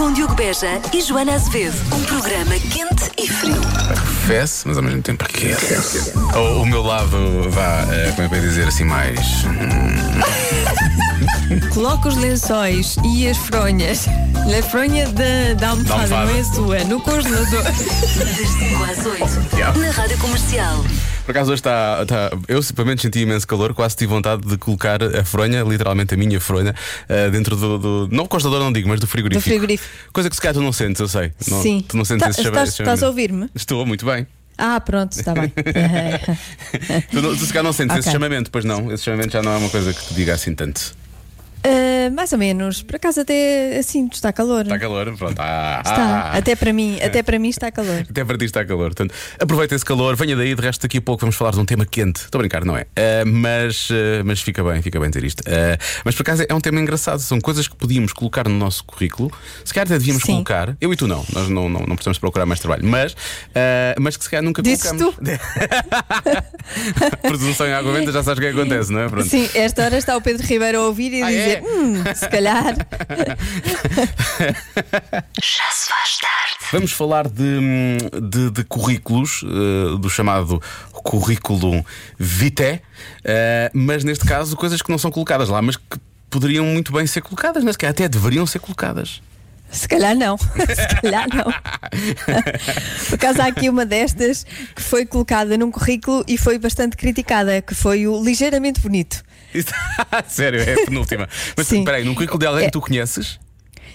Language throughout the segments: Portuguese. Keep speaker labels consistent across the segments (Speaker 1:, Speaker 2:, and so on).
Speaker 1: com Diogo Beja e Joana Azevedo. Um programa quente e frio.
Speaker 2: Fesse, mas ao mesmo tempo aquece. O, o meu lado, vá, eh, como é que eu ia dizer assim, mais.
Speaker 3: Coloca os lençóis e as fronhas. A fronha da, da almofada,
Speaker 2: Da almofada.
Speaker 3: não é sua, no congelador.
Speaker 1: Das 5 às 8.
Speaker 2: Yeah.
Speaker 1: Na Rádio Comercial.
Speaker 2: Por acaso hoje está. está- eu, menos, senti imenso calor, quase tive vontade de colocar a fronha, literalmente a minha fronha, eh, dentro do, do. Não o congelador, não digo, mas do frigorífico.
Speaker 3: Do frigorífico.
Speaker 2: Coisa que se calhar tu não sentes, eu sei. Não-
Speaker 3: Sim.
Speaker 2: Tu não sentes
Speaker 3: Tá-
Speaker 2: esse
Speaker 3: estás,
Speaker 2: esse
Speaker 3: estás a ouvir-me?
Speaker 2: Estou muito bem.
Speaker 3: Ah, pronto, está bem.
Speaker 2: Tu, não, tu se calhar não sentes esse
Speaker 3: Ok.
Speaker 2: chamamento, pois não. Esse chamamento já não é uma coisa que te diga assim tanto.
Speaker 3: Ah, mais ou menos. Por acaso até assim está calor.
Speaker 2: Está calor, pronto. Ah,
Speaker 3: Está.
Speaker 2: ah.
Speaker 3: Até para mim, até para mim está calor.
Speaker 2: Até para ti está calor. Portanto, aproveita esse calor, venha daí, de resto daqui a pouco vamos falar de um tema quente. Estou a brincar, não é? Ah, mas, ah, mas fica bem, fica bem dizer isto. Ah, mas por acaso é um tema engraçado. São coisas que podíamos colocar no nosso currículo. Se calhar até devíamos
Speaker 3: Sim.
Speaker 2: colocar. Eu e tu não, nós não, não, não precisamos procurar mais trabalho. Mas, ah, mas que se calhar nunca
Speaker 3: Dizes
Speaker 2: colocamos. Presunção em água benta, já sabes o que é que acontece, não é? Pronto.
Speaker 3: Sim, esta hora está o Pedro Ribeiro a ouvir e
Speaker 2: Ah,
Speaker 3: dizer:
Speaker 2: é?
Speaker 3: Hum, se calhar.
Speaker 1: Já se faz tarde.
Speaker 2: Vamos falar de, de, de currículos, eh, do chamado currículo vitae, eh, mas neste caso coisas que não são colocadas lá, mas que poderiam muito bem ser colocadas, mas que até deveriam ser colocadas.
Speaker 3: Se calhar não. Se calhar não. Por acaso há aqui uma destas que foi colocada num currículo e foi bastante criticada, que foi o ligeiramente bonito.
Speaker 2: Sério, é a penúltima. Mas
Speaker 3: Sim.
Speaker 2: espera aí, num currículo de alguém que tu conheces?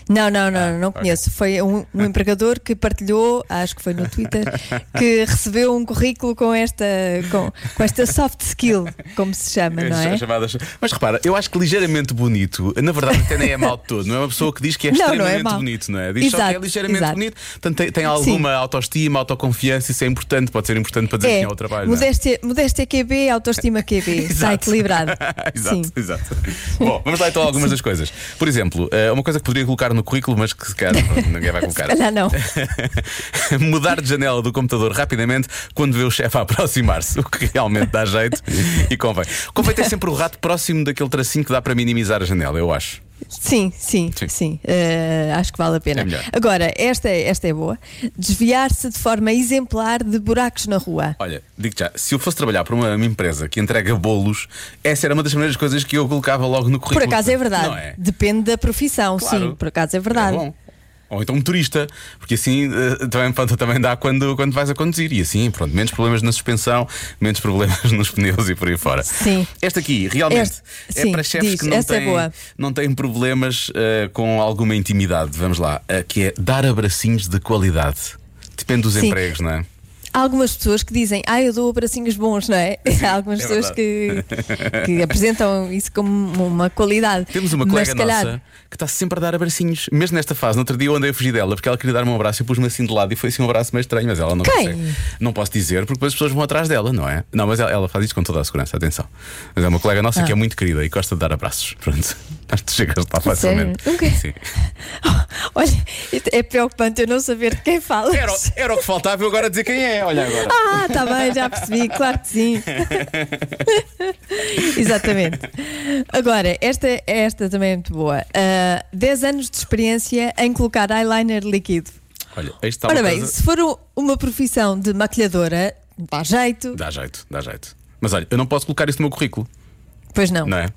Speaker 3: Não, não, não,
Speaker 2: Ah,
Speaker 3: não
Speaker 2: ok.
Speaker 3: conheço. Foi um, um empregador que partilhou, acho que foi no Twitter, que recebeu um currículo com esta, com, com esta soft skill, como se chama, não é?
Speaker 2: Chamadas- Mas repara, eu acho que ligeiramente bonito, na verdade até nem é mal de todo, não é uma pessoa que diz que é
Speaker 3: Não, não é
Speaker 2: extremamente bonito, não é? Diz só que é
Speaker 3: Exato,
Speaker 2: ligeiramente
Speaker 3: exato.
Speaker 2: bonito, portanto tem, tem alguma autoestima, autoconfiança, isso é importante, pode ser importante para dizer
Speaker 3: É,
Speaker 2: quem é o trabalho. não é?
Speaker 3: modéstia, modéstia QB, autoestima QB. Está
Speaker 2: Exato.
Speaker 3: equilibrado.
Speaker 2: exato,
Speaker 3: Sim.
Speaker 2: exato. Bom, vamos lá então a algumas das coisas. Por exemplo, eh, uma coisa que poderia colocar no currículo, mas que se calhar ninguém vai colocar.
Speaker 3: Se calhar não.
Speaker 2: Mudar de janela do computador rapidamente quando vê o chefe a aproximar-se, o que realmente dá jeito e convém. Convém ter sempre o rato próximo daquele tracinho que dá para minimizar a janela, eu acho.
Speaker 3: Sim, sim,
Speaker 2: Sim.
Speaker 3: sim. Eh, acho que vale a pena.
Speaker 2: É.
Speaker 3: Agora, esta, é- esta é boa. Desviar-se de forma exemplar de buracos na rua.
Speaker 2: Olha, digo já, se eu fosse trabalhar para uma, uma empresa que entrega bolos, essa era uma das primeiras coisas que eu colocava logo no
Speaker 3: Por
Speaker 2: currículo.
Speaker 3: acaso é verdade.
Speaker 2: É?
Speaker 3: Depende da profissão,
Speaker 2: Claro.
Speaker 3: sim. Por acaso é verdade.
Speaker 2: É. Ou então motorista, porque assim eh, também, pronto, também dá quando, quando vais a conduzir. E assim, pronto, menos problemas na suspensão, menos problemas nos pneus e por aí fora.
Speaker 3: Sim.
Speaker 2: Esta aqui, realmente,
Speaker 3: Este-
Speaker 2: é
Speaker 3: sim,
Speaker 2: para chefes
Speaker 3: diz,
Speaker 2: que não
Speaker 3: é
Speaker 2: têm,
Speaker 3: boa.
Speaker 2: não têm problemas eh, com alguma intimidade. Vamos lá, eh, que é dar abracinhos de qualidade. Depende dos
Speaker 3: Sim.
Speaker 2: empregos, não é?
Speaker 3: Há algumas pessoas que dizem, ah, eu dou abracinhos bons, não é? Há algumas
Speaker 2: é
Speaker 3: pessoas que, que apresentam isso como uma qualidade.
Speaker 2: Temos uma
Speaker 3: Mas,
Speaker 2: colega
Speaker 3: calhar,
Speaker 2: nossa que está sempre a dar abracinhos, mesmo nesta fase. No outro dia eu andei a fugir dela porque ela queria dar-me um abraço e pus-me assim de lado e foi assim um abraço meio estranho, mas ela não
Speaker 3: Quem?
Speaker 2: consegue. Não posso dizer porque depois as pessoas vão atrás dela, não é? Não, mas ela, ela faz isto com toda a segurança, atenção. Mas é uma colega nossa
Speaker 3: Ah.
Speaker 2: que é muito querida e gosta de dar abraços. Pronto. Que tu chegas lá
Speaker 3: Sério?
Speaker 2: facilmente.
Speaker 3: Nunca-
Speaker 2: Sim.
Speaker 3: Olha, é preocupante eu não saber de quem falas.
Speaker 2: Era, o- era o que faltava eu agora dizer quem é. Olha agora.
Speaker 3: Ah, está bem, já percebi, claro que sim. Exatamente. Agora, esta, esta também é muito boa. Ah, 10 anos de experiência em colocar eyeliner líquido.
Speaker 2: Olha, isto está
Speaker 3: Ora bem,
Speaker 2: coisa-
Speaker 3: se for um- uma profissão de maquilhadora, dá jeito.
Speaker 2: Dá jeito, dá jeito. Mas olha, eu não posso colocar isso no meu currículo,
Speaker 3: Pois não.
Speaker 2: não é?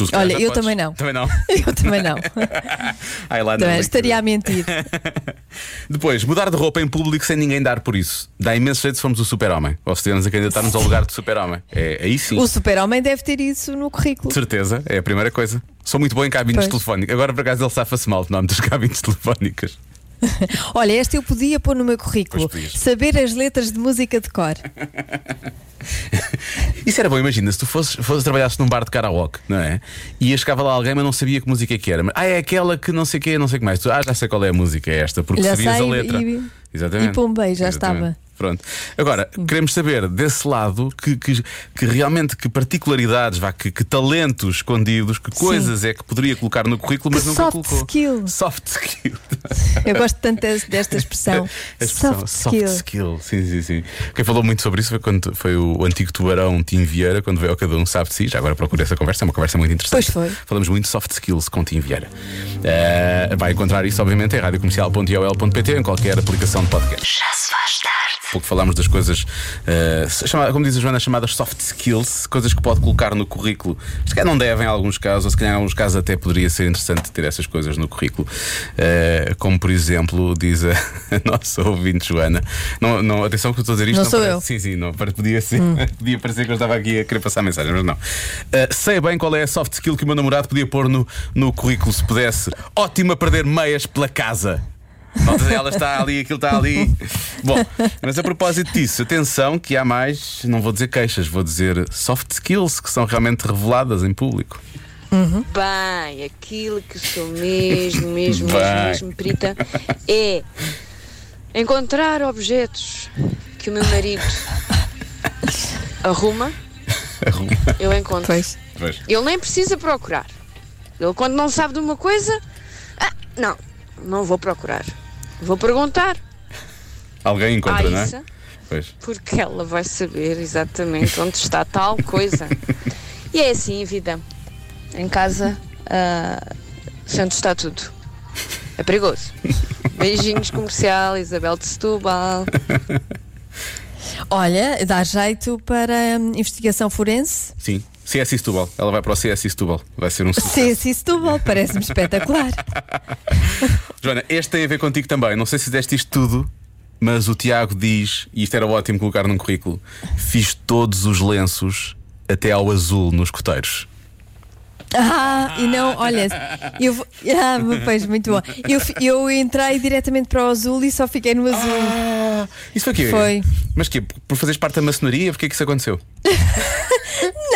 Speaker 2: Tu, se calhar,
Speaker 3: Olha,
Speaker 2: já
Speaker 3: eu
Speaker 2: podes.
Speaker 3: também não.
Speaker 2: Também não.
Speaker 3: Eu também não.
Speaker 2: Eyeliner
Speaker 3: Também
Speaker 2: líquido.
Speaker 3: estaria a mentir.
Speaker 2: Depois, mudar de roupa em público sem ninguém dar por isso. Dá imenso jeito se formos o super-homem. Ou se estivermos a candidatar-nos ao lugar de super-homem. É, aí sim.
Speaker 3: O super-homem deve ter isso no
Speaker 2: De
Speaker 3: currículo.
Speaker 2: certeza, é a primeira coisa. Sou muito bom em cabines
Speaker 3: Pois.
Speaker 2: telefónicas. Agora, por acaso, ele safa-se mal de nome das cabines telefónicas.
Speaker 3: Olha, esta eu podia pôr no meu currículo. Saber as letras de música de cor.
Speaker 2: Isso era bom, imagina, se tu fosses, fosses trabalhasses num bar de karaoke, não é? E chegava lá alguém, mas não sabia que música é que era. Mas, ah, é aquela que não sei o que, não sei o que mais. Tu, ah, já sei qual é a música, é esta, porque
Speaker 3: Já
Speaker 2: sabias a letra.
Speaker 3: e-
Speaker 2: Exatamente.
Speaker 3: e pumbei, já
Speaker 2: Exatamente.
Speaker 3: estava.
Speaker 2: Pronto. Agora, queremos saber desse lado que, que, que realmente que particularidades, vá, que, que talentos escondidos, que coisas é que poderia colocar no currículo, mas
Speaker 3: Que
Speaker 2: nunca
Speaker 3: soft
Speaker 2: colocou.
Speaker 3: skill.
Speaker 2: Soft skill.
Speaker 3: Eu gosto tanto des- desta expressão.
Speaker 2: Expressão
Speaker 3: Soft
Speaker 2: soft
Speaker 3: skill.
Speaker 2: skill. Sim, sim, sim. Quem falou muito sobre isso foi, quando, foi o antigo tubarão Tim Vieira, quando veio ao Cada Um Sabe de Si. Já agora procurei essa conversa, é uma conversa muito interessante.
Speaker 3: Pois foi.
Speaker 2: Falamos muito de soft skills com Tim Vieira. Eh, vai encontrar isso, obviamente, em radiocomercial.iol.pt, em qualquer aplicação de podcast.
Speaker 1: Já se faz tarde.
Speaker 2: Pouco falámos das coisas, chama- como diz a Joana, chamadas soft skills, coisas que pode colocar no currículo. Se calhar não devem em alguns casos, ou se calhar em alguns casos até poderia ser interessante ter essas coisas no currículo. Eh, como por exemplo, diz a, a nossa ouvinte Joana. Não, não, atenção que eu estou a dizer isto.
Speaker 3: Não sou
Speaker 2: parece-
Speaker 3: eu. Hum.
Speaker 2: Sim, sim, não, podia, ser, podia parecer que eu estava aqui a querer passar mensagem, mas não. Eh, sei bem qual é a soft skill que o meu namorado podia pôr no, no currículo se pudesse. Ótimo a perder meias pela casa. Notas, ela está ali, aquilo está ali. Bom, mas a propósito disso, atenção que há mais, não vou dizer queixas, vou dizer soft skills que são realmente reveladas em público.
Speaker 4: Bem, aquilo que sou mesmo, mesmo, mesmo, mesmo perita é encontrar objetos que o meu marido arruma, eu encontro.
Speaker 3: Pois.
Speaker 2: Pois.
Speaker 4: Ele nem precisa procurar. Ele, quando não sabe de uma coisa, ah, não, não vou procurar. Vou perguntar
Speaker 2: Alguém encontra,
Speaker 4: à
Speaker 2: não é? Pois.
Speaker 4: porque ela vai saber exatamente onde está tal coisa. E é assim a vida. Em casa, ah, sei onde está tudo. É perigoso. Beijinhos comercial, Isabel de Setúbal.
Speaker 3: Olha, dá jeito para investigação forense.
Speaker 2: Sim. CS Setúbal. Ela vai para o CS Setúbal. Vai ser um sucesso.
Speaker 3: Sim, Setúbal, parece-me espetacular.
Speaker 2: Joana, este tem a ver contigo também. Não sei se fizeste isto tudo, mas o Tiago diz, e isto era ótimo colocar num currículo: fiz todos os lenços até ao azul nos coteiros.
Speaker 3: Ah, e não, olha, eu vou- ah, pois muito bom. Eu, eu entrei diretamente para o azul e só fiquei no azul.
Speaker 2: Ah, isso foi o quê?
Speaker 3: Foi.
Speaker 2: Mas quê? Por fazeres parte da maçonaria? Porquê que isso aconteceu?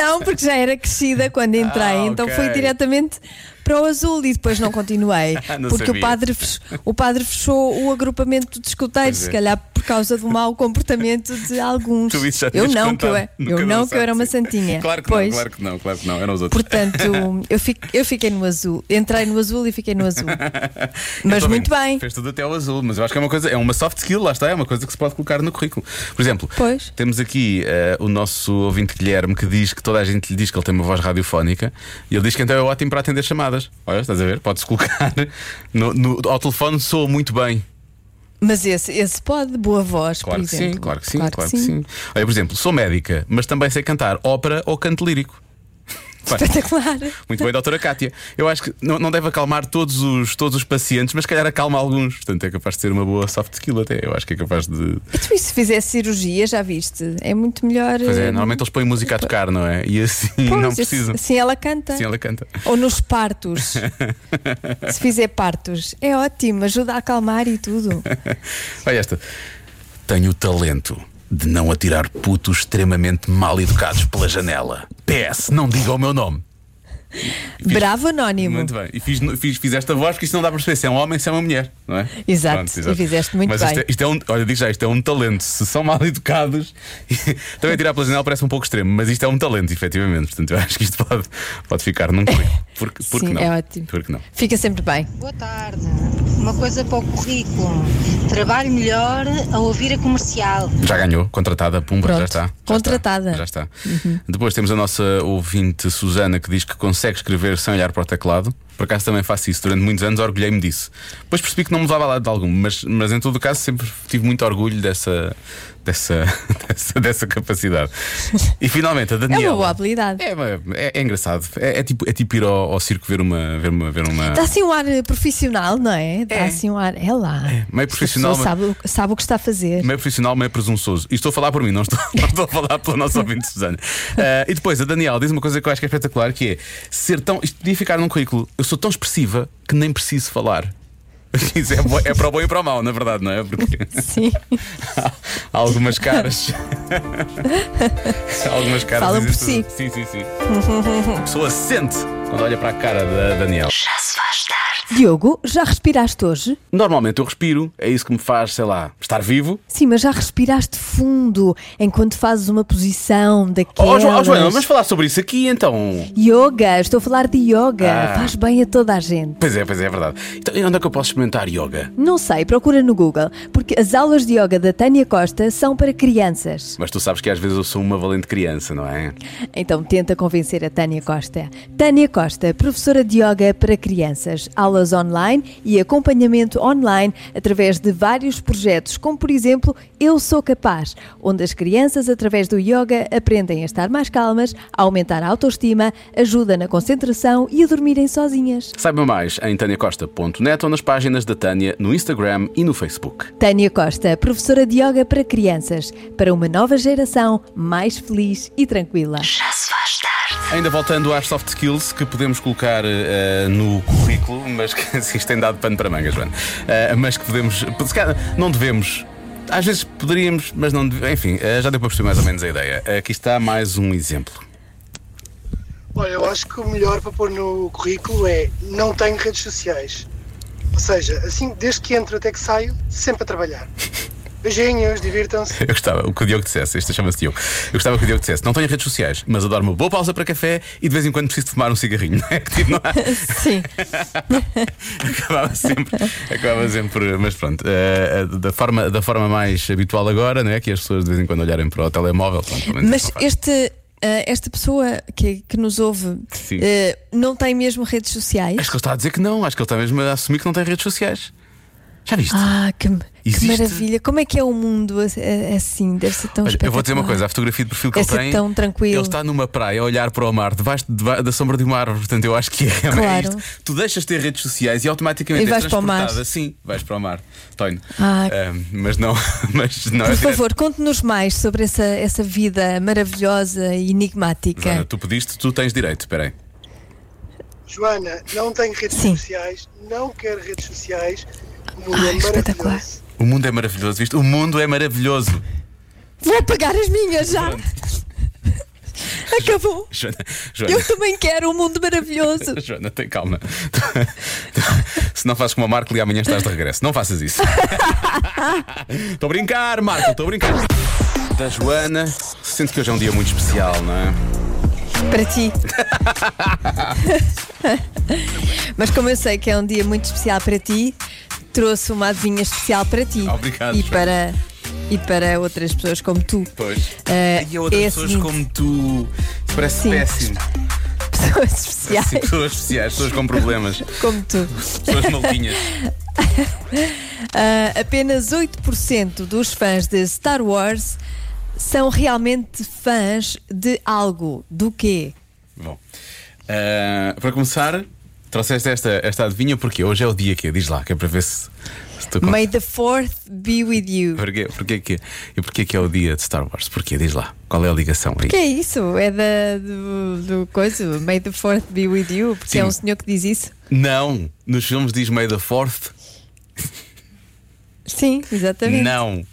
Speaker 3: Não, porque já era crescida quando entrei,
Speaker 2: Ah,
Speaker 3: então fui diretamente para o azul e depois não continuei.
Speaker 2: Não
Speaker 3: porque
Speaker 2: sabia.
Speaker 3: o padre, o padre fechou o agrupamento de escuteiros,
Speaker 2: é.
Speaker 3: se calhar por causa do mau comportamento de alguns.
Speaker 2: Tu isso já
Speaker 3: eu não, que eu, é- eu não, que eu era uma santinha.
Speaker 2: Claro que
Speaker 3: pois.
Speaker 2: não, claro que não, claro que não, eram os outros.
Speaker 3: Portanto, eu, fi- eu fiquei no azul. Entrei no azul e fiquei no azul. Mas muito
Speaker 2: vendo,
Speaker 3: bem.
Speaker 2: Fez tudo até ao azul, mas eu acho que é uma coisa, é uma soft skill, lá está, é uma coisa que se pode colocar no currículo. Por exemplo,
Speaker 3: Pois.
Speaker 2: temos aqui eh, o nosso ouvinte Guilherme que diz que toda a gente lhe diz que ele tem uma voz radiofónica e ele diz que então é ótimo para atender chamadas. Olha, estás a ver? Pode-se colocar no, no- ao telefone, soa muito bem.
Speaker 3: Mas esse, esse pode, boa voz,
Speaker 2: Claro
Speaker 3: por exemplo.
Speaker 2: sim, claro que sim, claro, que sim. Olha, por exemplo, sou médica, mas também sei cantar ópera ou canto lírico.
Speaker 3: Espetacular.
Speaker 2: Muito bem, doutora Cátia. Eu acho que não, não deve acalmar todos os, todos os pacientes, mas se calhar acalma alguns. Portanto, é capaz de ser uma boa soft skill até. Eu acho que é capaz de.
Speaker 3: E se fizesse cirurgia, já viste? É muito melhor.
Speaker 2: Pois é,
Speaker 3: eh,
Speaker 2: normalmente eles põem música a tocar, não é? E assim
Speaker 3: pois,
Speaker 2: não
Speaker 3: assim-
Speaker 2: precisam.
Speaker 3: Assim ela canta.
Speaker 2: Assim ela canta.
Speaker 3: Ou nos partos. se fizer partos, é ótimo, ajuda a acalmar e tudo.
Speaker 2: Olha esta. Tenho o talento de não atirar putos extremamente mal educados pela janela. PS, não diga o meu nome.
Speaker 3: Bravo anónimo.
Speaker 2: Muito bem. E fiz, fiz, fiz esta voz porque isto não dá para perceber se é um homem se é uma mulher, não é?
Speaker 3: Exato, e fizeste muito
Speaker 2: Mas
Speaker 3: bem.
Speaker 2: Isto é, isto é um, olha, digo já, isto é um talento. Se são mal educados, também tirar pela janela parece um pouco extremo, mas isto é um talento, efetivamente. Portanto, eu acho que isto pode, pode ficar num currículo. Porque, porque
Speaker 3: Sim,
Speaker 2: não?
Speaker 3: é ótimo.
Speaker 2: Porque não?
Speaker 3: Fica sempre bem.
Speaker 5: Boa tarde. Uma coisa para o currículo. Trabalho melhor a ouvir a comercial.
Speaker 2: Já ganhou, contratada, pumba, já
Speaker 3: Pronto.
Speaker 2: está. Já
Speaker 3: Contratada. Uhum.
Speaker 2: Está, já está. Depois temos a nossa ouvinte Susana que diz que consegue escrever sem olhar para o teclado. Por acaso também faço isso durante muitos anos, orgulhei-me disso. Depois percebi que não me levava a lado de algum, mas, mas em todo o caso sempre tive muito orgulho dessa, dessa, dessa, dessa capacidade. E finalmente a
Speaker 3: É
Speaker 2: Daniela.
Speaker 3: uma boa habilidade.
Speaker 2: É, é, é engraçado. É, é tipo, é tipo ir ao, ao circo ver uma. Ver uma, ver uma...
Speaker 3: Dá assim um ar eh, profissional, não é? Dá
Speaker 2: É.
Speaker 3: assim um ar. É lá.
Speaker 2: meio
Speaker 3: Esta
Speaker 2: profissional, mas-
Speaker 3: Sabe, o- sabe o que está a fazer.
Speaker 2: Meio profissional, meio presunçoso. E estou a falar por mim, não estou, não estou a falar pela nossa ouvinte Susana. Ah, e depois a Daniela diz uma coisa que eu acho que é espetacular: que é ser tão. Isto podia ficar num currículo. Eu sou tão expressiva que nem preciso falar. Isso é, é para o bom e para o mau, na verdade, não é? Porque
Speaker 3: Sim.
Speaker 2: há algumas caras. algumas caras.
Speaker 3: Falam
Speaker 2: dizem
Speaker 3: por
Speaker 2: tudo. Sim, sim, sim. A pessoa sente quando olha para a cara da Daniela.
Speaker 1: Já se faz.
Speaker 3: Diogo, já respiraste hoje?
Speaker 2: Normalmente eu respiro, é isso que me faz, sei lá, estar vivo.
Speaker 3: Sim, mas já respiraste fundo enquanto fazes uma posição
Speaker 2: Oh,
Speaker 3: daquelas.
Speaker 2: Jo- oh, Joana, vamos falar sobre isso aqui então.
Speaker 3: Yoga, estou a falar de yoga.
Speaker 2: Ah.
Speaker 3: Faz bem a toda a gente.
Speaker 2: Pois é, pois é, é verdade. Então, onde é que eu posso experimentar yoga?
Speaker 3: Não sei, procura no Google, porque as aulas de yoga da Tânia Costa são para crianças.
Speaker 2: Mas tu sabes que às vezes eu sou uma valente criança, não é?
Speaker 3: Então tenta convencer a Tânia Costa. Tânia Costa, professora de yoga para crianças, aulas online e acompanhamento online através de vários projetos, como por exemplo Eu Sou Capaz, onde as crianças, através do yoga, aprendem a estar mais calmas, a aumentar a autoestima, ajuda na concentração e a dormirem sozinhas.
Speaker 2: Saiba mais em taniacosta.net ou nas páginas da Tânia no Instagram e no Facebook.
Speaker 3: Tânia Costa, professora de yoga para crianças, para uma nova geração mais feliz e tranquila.
Speaker 1: Já se faz.
Speaker 2: Ainda voltando às soft skills que podemos colocar eh, no currículo, mas que isto tem dado pano para mangas, Joana. Eh, mas que podemos. Não devemos. Às vezes poderíamos, mas não deve- Enfim, eh, já deu para perceber mais ou menos a ideia. Aqui está mais um exemplo.
Speaker 6: Olha, eu acho que o melhor para pôr no currículo é não tenho redes sociais. Ou seja, assim, desde que entro até que saio, sempre a trabalhar. Beijinhos, divirtam-se.
Speaker 2: Eu gostava, o que o Diogo dissesse, isto chama-se Diogo. Eu gostava que o Diogo dissesse: não tenho redes sociais, mas adoro uma boa pausa para café e de vez em quando preciso de fumar um cigarrinho. não é? Tipo, não há-
Speaker 3: Sim.
Speaker 2: acabava sempre, acabava sempre, mas pronto, eh, da, forma, da forma mais habitual agora, não é? Que as pessoas de vez em quando olharem para o telemóvel. Pronto, menos
Speaker 3: Mas este, ah, esta pessoa que, que nos ouve ah, não tem mesmo redes sociais?
Speaker 2: Acho que ele está a dizer que não, acho que ele está mesmo a assumir que não tem redes sociais. Já viste?
Speaker 3: Ah, que, que maravilha! Como é que é o mundo assim? Deve ser tão
Speaker 2: Olha, eu vou dizer uma coisa: a fotografia de perfil que
Speaker 3: Deve
Speaker 2: ele
Speaker 3: ser
Speaker 2: tem.
Speaker 3: tão tranquilo.
Speaker 2: Ele está numa praia a olhar para o mar, debaixo, deba- da sombra de uma árvore. Portanto, eu acho que é, é
Speaker 3: Claro.
Speaker 2: isto. Tu deixas de ter redes sociais e automaticamente
Speaker 3: E vais
Speaker 2: és
Speaker 3: para o mar.
Speaker 2: Sim, vais para o mar. Tonho.
Speaker 3: Ah.
Speaker 2: Ah, mas não, mas não é
Speaker 3: Por favor, conte-nos mais sobre essa, essa vida maravilhosa e enigmática.
Speaker 2: Joana, tu pediste, tu tens direito. Espera aí.
Speaker 6: Joana, não tenho redes
Speaker 3: Sim.
Speaker 6: sociais, não quero redes sociais. Mundo
Speaker 3: Ai,
Speaker 6: é
Speaker 3: espetacular.
Speaker 2: O mundo é maravilhoso, viste? O mundo é maravilhoso.
Speaker 3: Vou apagar as minhas já! Acabou!
Speaker 2: Joana, Joana,
Speaker 3: Eu também quero um mundo maravilhoso!
Speaker 2: Joana, tem calma. Se não fazes como a Marco e amanhã estás de regresso. Não faças isso. Estou a brincar, Marco, estou a brincar. Da Joana, sinto que hoje é um dia muito especial, não é?
Speaker 3: Para ti. Mas como eu sei que é um dia muito especial para ti, trouxe uma adivinha especial para ti.
Speaker 2: Obrigado,
Speaker 3: E para, e para outras pessoas como tu.
Speaker 2: Pois.
Speaker 3: Eh,
Speaker 2: e outras
Speaker 3: é
Speaker 2: pessoas
Speaker 3: seguinte.
Speaker 2: como tu. Parece
Speaker 3: Sim.
Speaker 2: péssimo.
Speaker 3: Pessoas especiais
Speaker 2: Sim, pessoas especiais, pessoas com problemas,
Speaker 3: como tu.
Speaker 2: pessoas maluquinhas.
Speaker 3: Ah, apenas 8% dos fãs de Star Wars são realmente fãs de algo. Do quê?
Speaker 2: Bom, eh, para começar, trouxeste esta, esta adivinha porque hoje é o dia que Diz lá, que é para ver se, se tu
Speaker 3: May the fourth be with you.
Speaker 2: Porquê, porquê que, e porquê que é o dia de Star Wars? Porquê? Diz lá. Qual é a ligação aí?
Speaker 3: Que é isso? É da, do, do coisa? May the fourth be with you? Porque
Speaker 2: Sim.
Speaker 3: é um senhor que diz isso?
Speaker 2: Não, nos filmes diz May the Fourth.
Speaker 3: Sim, exatamente.
Speaker 2: Não.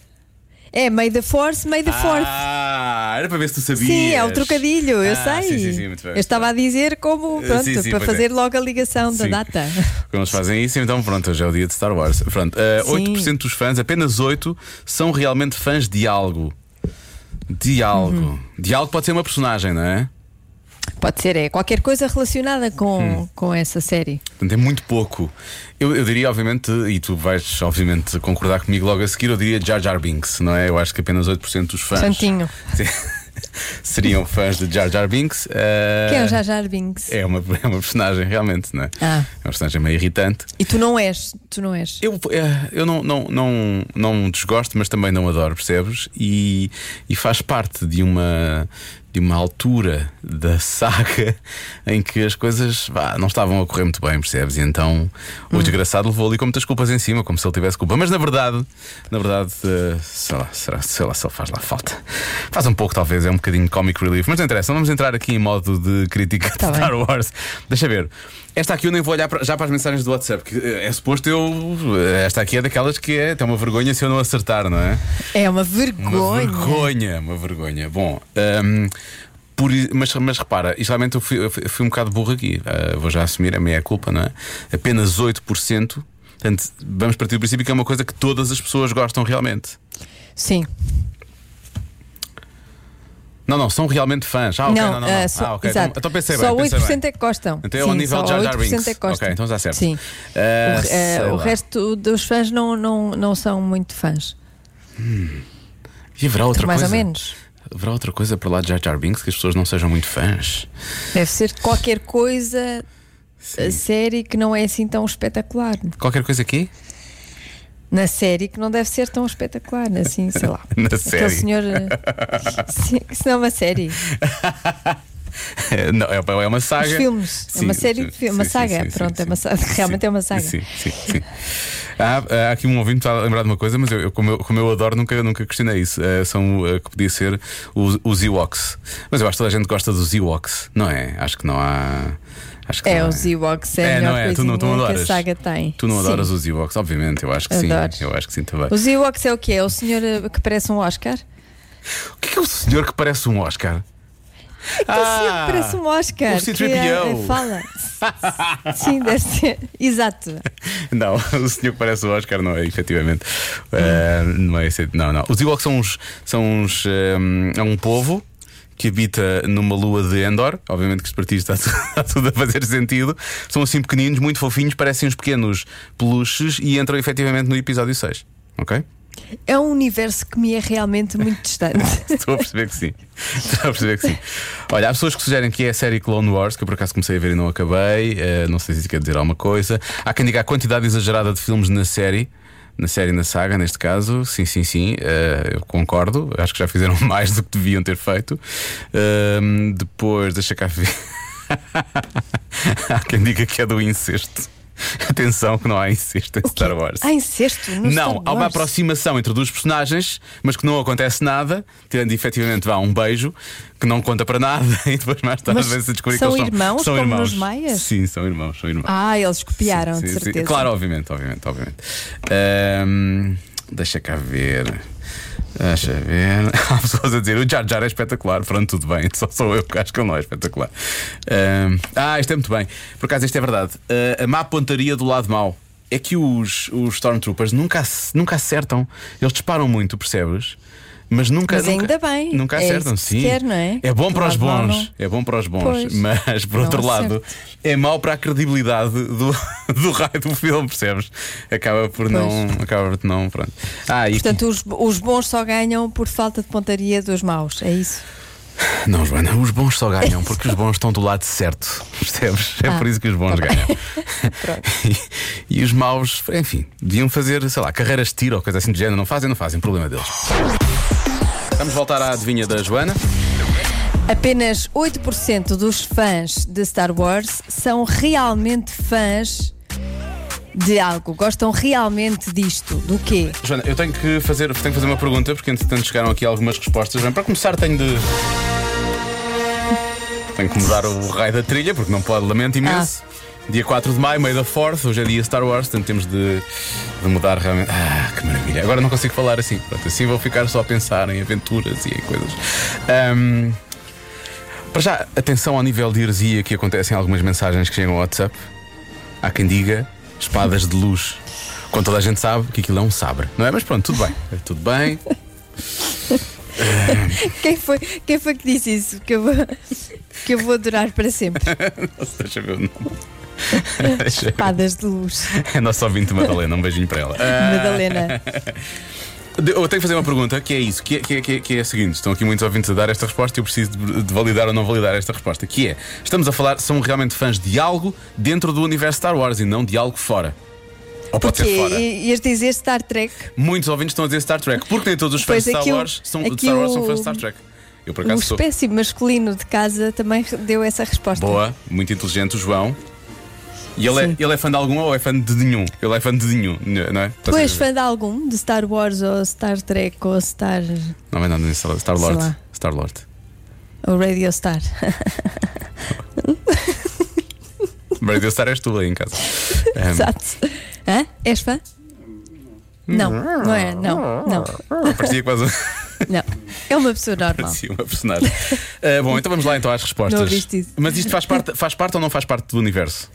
Speaker 3: É May the Force, May the Fourth.
Speaker 2: Ah, era para ver se tu sabias.
Speaker 3: Sim, é o trocadilho, eu
Speaker 2: Ah,
Speaker 3: sei.
Speaker 2: Sim, sim, sim, muito bem.
Speaker 3: eu estava a dizer como,
Speaker 2: Eh,
Speaker 3: pronto,
Speaker 2: sim,
Speaker 3: para
Speaker 2: é.
Speaker 3: fazer logo a ligação da data.
Speaker 2: Quando eles fazem isso, então pronto, hoje é o dia de Star Wars. Pronto, uh,
Speaker 3: Sim.
Speaker 2: 8% dos fãs, apenas 8% são realmente fãs de algo. De algo.
Speaker 3: Uhum.
Speaker 2: De algo pode ser uma personagem, não é?
Speaker 3: Pode ser, é qualquer coisa relacionada
Speaker 2: Hum.
Speaker 3: com, com essa série.
Speaker 2: Portanto, é muito pouco. Eu, eu diria, obviamente, e tu vais, obviamente, concordar comigo logo a seguir, eu diria Jar Jar Binks, não é? Eu acho que apenas 8% dos fãs
Speaker 3: Santinho.
Speaker 2: seriam fãs de Jar Jar Binks. Uh,
Speaker 3: Quem é o Jar Jar Binks?
Speaker 2: É uma, é uma personagem, realmente, não é?
Speaker 3: Ah.
Speaker 2: É uma personagem meio irritante.
Speaker 3: E tu não és, tu não és.
Speaker 2: Eu, eh, eu não, não, não, não desgosto, mas também não adoro, percebes? E, e faz parte de uma, de uma altura da saga em que as coisas vá, não estavam a correr muito bem, percebes? E então o desgraçado levou ali com muitas culpas em cima, como se ele tivesse culpa. Mas na verdade, na verdade, eh, sei lá, será, sei lá se ele faz lá falta. Faz um pouco, talvez, é um bocadinho comic relief, mas não interessa, não vamos entrar aqui em modo de crítica de
Speaker 3: Tá bem.
Speaker 2: Star Wars. Deixa ver. Esta aqui eu nem vou olhar para- já para as mensagens do WhatsApp, que eh, é suposto eu. Esta aqui é daquelas que é até uma vergonha se eu não acertar, não é?
Speaker 3: É uma
Speaker 2: Uma
Speaker 3: vergonha.
Speaker 2: vergonha, uma vergonha. Bom, hum, Por i- mas, mas repara, isto realmente eu fui, eu fui- um bocado burro aqui. Ah, vou já assumir, a é culpa, não é? Apenas 8%. Portanto, vamos partir do princípio que é uma coisa que todas as pessoas gostam realmente.
Speaker 3: Sim.
Speaker 2: Não, não, são realmente fãs. Ah, ok,
Speaker 3: não,
Speaker 2: não, não. não.
Speaker 3: ah, só,
Speaker 2: ah, ok.
Speaker 3: exato.
Speaker 2: Então, então pensei
Speaker 3: só
Speaker 2: bem. pensei
Speaker 3: 8%
Speaker 2: bem.
Speaker 3: é que gostam.
Speaker 2: Então é
Speaker 3: Sim,
Speaker 2: ao nível
Speaker 3: só
Speaker 2: de Jar Jar
Speaker 3: 8%
Speaker 2: Binks.
Speaker 3: é que gostam.
Speaker 2: Ok, então está certo.
Speaker 3: Sim.
Speaker 2: Ah,
Speaker 3: o, eh,
Speaker 2: sei
Speaker 3: o resto dos fãs não, não, não são muito fãs.
Speaker 2: E haverá outra
Speaker 3: mais
Speaker 2: coisa?
Speaker 3: ou menos.
Speaker 2: Haverá outra coisa para lá de Jar Jar Binks que as pessoas não sejam muito fãs?
Speaker 3: Deve ser qualquer coisa a série que não é assim tão espetacular.
Speaker 2: Qualquer coisa aqui?
Speaker 3: Na série que não deve ser tão espetacular, assim, sei lá.
Speaker 2: Na
Speaker 3: Aquele
Speaker 2: série.
Speaker 3: senhor. eh, Sim, isso não é uma série.
Speaker 2: É, não, é, é uma saga.
Speaker 3: Os filmes. é uma série de filmes. Uma
Speaker 2: sim,
Speaker 3: saga.
Speaker 2: sim, sim,
Speaker 3: Pronto, é uma saga. Realmente é uma saga.
Speaker 2: Sim, sim, sim. Há, há aqui um ouvinte a lembrar de uma coisa, mas eu, como, eu, como eu adoro, nunca, nunca questionei isso. Eh, são eh, que podia ser os, os Ewoks. Mas eu acho que toda a gente gosta dos Ewoks, não é? Acho que não há. Acho que
Speaker 3: É, os Ewoks é, a
Speaker 2: não é? Tu não, tu
Speaker 3: coisinha que
Speaker 2: adoras.
Speaker 3: a saga tem.
Speaker 2: Tu não adoras
Speaker 3: Sim.
Speaker 2: os Ewoks, obviamente, eu acho que
Speaker 3: Adoro.
Speaker 2: sim. Eu acho que sim também.
Speaker 3: Os Ewoks é o quê? É o senhor eh, que parece um Oscar?
Speaker 2: O que é, que é o senhor que parece um Oscar?
Speaker 3: É o senhor que parece um Oscar.
Speaker 2: o C-3PO.
Speaker 3: eh, fala. Sim, deve ser. Exato.
Speaker 2: Não, o senhor que parece o Oscar não é, efetivamente. Eh, não é esse. Não, não. Os Ewoks são uns. São uns eh, é um povo que habita numa lua de Endor. Obviamente que isto para ti está, tudo- está tudo a fazer sentido. São assim pequeninos, muito fofinhos, parecem uns pequenos peluches e entram efetivamente no episódio 6. Ok?
Speaker 3: É um universo que me é realmente muito distante.
Speaker 2: Estou a perceber que sim. Estou a perceber que sim. Olha, há pessoas que sugerem que é a série Clone Wars, que eu por acaso comecei a ver e não acabei. Eh, não sei se isso quer dizer alguma coisa. Há quem diga a quantidade exagerada de filmes na série. Na série na saga, neste caso, sim, sim, sim, eh, eu concordo. Acho que já fizeram mais do que deviam ter feito. Ahm, depois, deixa cá ver. há quem diga que é do incesto. Atenção, que não há incesto em Star Wars.
Speaker 3: Há incesto no
Speaker 2: Não,
Speaker 3: Star
Speaker 2: há uma
Speaker 3: Wars.
Speaker 2: aproximação entre dois personagens, mas que não acontece nada, tirando efetivamente vá um beijo, que não conta para nada, e depois mais tarde vem-se a descobrir
Speaker 3: são
Speaker 2: que eles
Speaker 3: irmãos,
Speaker 2: são
Speaker 3: como
Speaker 2: irmãos.
Speaker 3: nos Maias?
Speaker 2: Sim, são irmãos, são irmãos.
Speaker 3: Ah, eles copiaram,
Speaker 2: Sim,
Speaker 3: de
Speaker 2: sim,
Speaker 3: certeza.
Speaker 2: Claro, obviamente, obviamente, obviamente. Ahm, deixa cá ver. Deixa ver. Há pessoas a dizer: o Jar Jar é espetacular. Pronto, tudo bem. Só sou eu que acho que ele não é espetacular. Ahm, ah, isto é muito bem. Por acaso, isto é verdade. Ah, a má pontaria do lado mau é que os, os Stormtroopers nunca, nunca acertam. Eles disparam muito, percebes? Mas nunca.
Speaker 3: Mas
Speaker 2: nunca,
Speaker 3: ainda bem.
Speaker 2: Nunca
Speaker 3: É
Speaker 2: acertam,
Speaker 3: que se
Speaker 2: sim.
Speaker 3: quer, não é?
Speaker 2: bom
Speaker 3: Do
Speaker 2: para os bons. É bom para os bons.
Speaker 3: Pois.
Speaker 2: Mas, por
Speaker 3: Não
Speaker 2: outro lado, é mau para a credibilidade do, do raio do filme, percebes? Acaba por não. Acaba por não. Pronto. Ah, e
Speaker 3: Portanto, os, os bons só ganham por falta de pontaria dos maus. É isso?
Speaker 2: Não, Joana, os bons só ganham porque os bons estão do lado certo, percebes? É
Speaker 3: Ah,
Speaker 2: por isso que os bons
Speaker 3: tá
Speaker 2: ganham. E, e os maus, enfim, deviam fazer, sei lá, carreiras de tiro ou coisa assim de género. Não fazem, não fazem, problema deles. Vamos voltar à adivinha da Joana.
Speaker 3: Apenas 8% dos fãs de Star Wars são realmente fãs de algo. Gostam realmente disto. Do quê?
Speaker 2: Joana, eu tenho que fazer, tenho que fazer uma pergunta porque entretanto chegaram aqui algumas respostas. Para começar, tenho de. Tenho que mudar o raio da trilha porque não pode, lamento imenso. Dia 4 de maio, meio da Fourth, hoje é dia Star Wars, portanto temos de, de mudar realmente. Ah, que maravilha! Agora não consigo falar assim, pronto, assim vou ficar só a pensar em aventuras e em coisas. Ahm, para já, atenção ao nível de heresia que acontece em algumas mensagens que chegam ao WhatsApp. Há quem diga espadas de luz. Quando toda a gente sabe que aquilo é um sabre, não é? Mas pronto, tudo bem. É Tudo bem.
Speaker 3: Quem foi, quem foi que disse isso? Que eu vou, que eu vou adorar para sempre.
Speaker 2: Deixa eu ver o nome.
Speaker 3: Espadas de luz.
Speaker 2: É a nossa ouvinte Madalena, um beijinho para ela.
Speaker 3: Madalena.
Speaker 2: Eu tenho que fazer uma pergunta que é isso, que é, que é, que é, que é a seguinte: estão aqui muitos ouvintes a dar esta resposta e eu preciso de, de validar ou não validar esta resposta. Que é: estamos a falar, são realmente fãs de algo dentro do universo Star Wars e não de algo fora. Ou pode
Speaker 3: Porque
Speaker 2: ser fora.
Speaker 3: ias dizer Star Trek.
Speaker 2: Muitos ouvintes estão a dizer Star Trek, porque nem todos os fãs de Star
Speaker 3: o-
Speaker 2: Wars são, de Star Wars são
Speaker 3: o-
Speaker 2: fãs de Star Trek. Eu por
Speaker 3: O
Speaker 2: acaso sou.
Speaker 3: espécie masculino de casa também deu essa resposta.
Speaker 2: Boa, muito inteligente o João. E ele é, ele é fã de algum ou é fã de nenhum? Ele é fã de nenhum, não é?
Speaker 3: Tu és fã de algum? De Star Wars ou Star Trek ou Star.
Speaker 2: Não é nada disso, Star
Speaker 3: Sei
Speaker 2: Lord. Star Lord.
Speaker 3: ou Radio Star?
Speaker 2: Radio Star és tu aí em casa.
Speaker 3: Exato. Hã? És fã? Não, não é, não, não.
Speaker 2: parecia quase.
Speaker 3: Não, é uma pessoa normal.
Speaker 2: Sim, uma personagem. Uh, bom, então vamos lá então às respostas.
Speaker 3: Não.
Speaker 2: Mas isto faz parte, faz parte ou não faz parte do universo?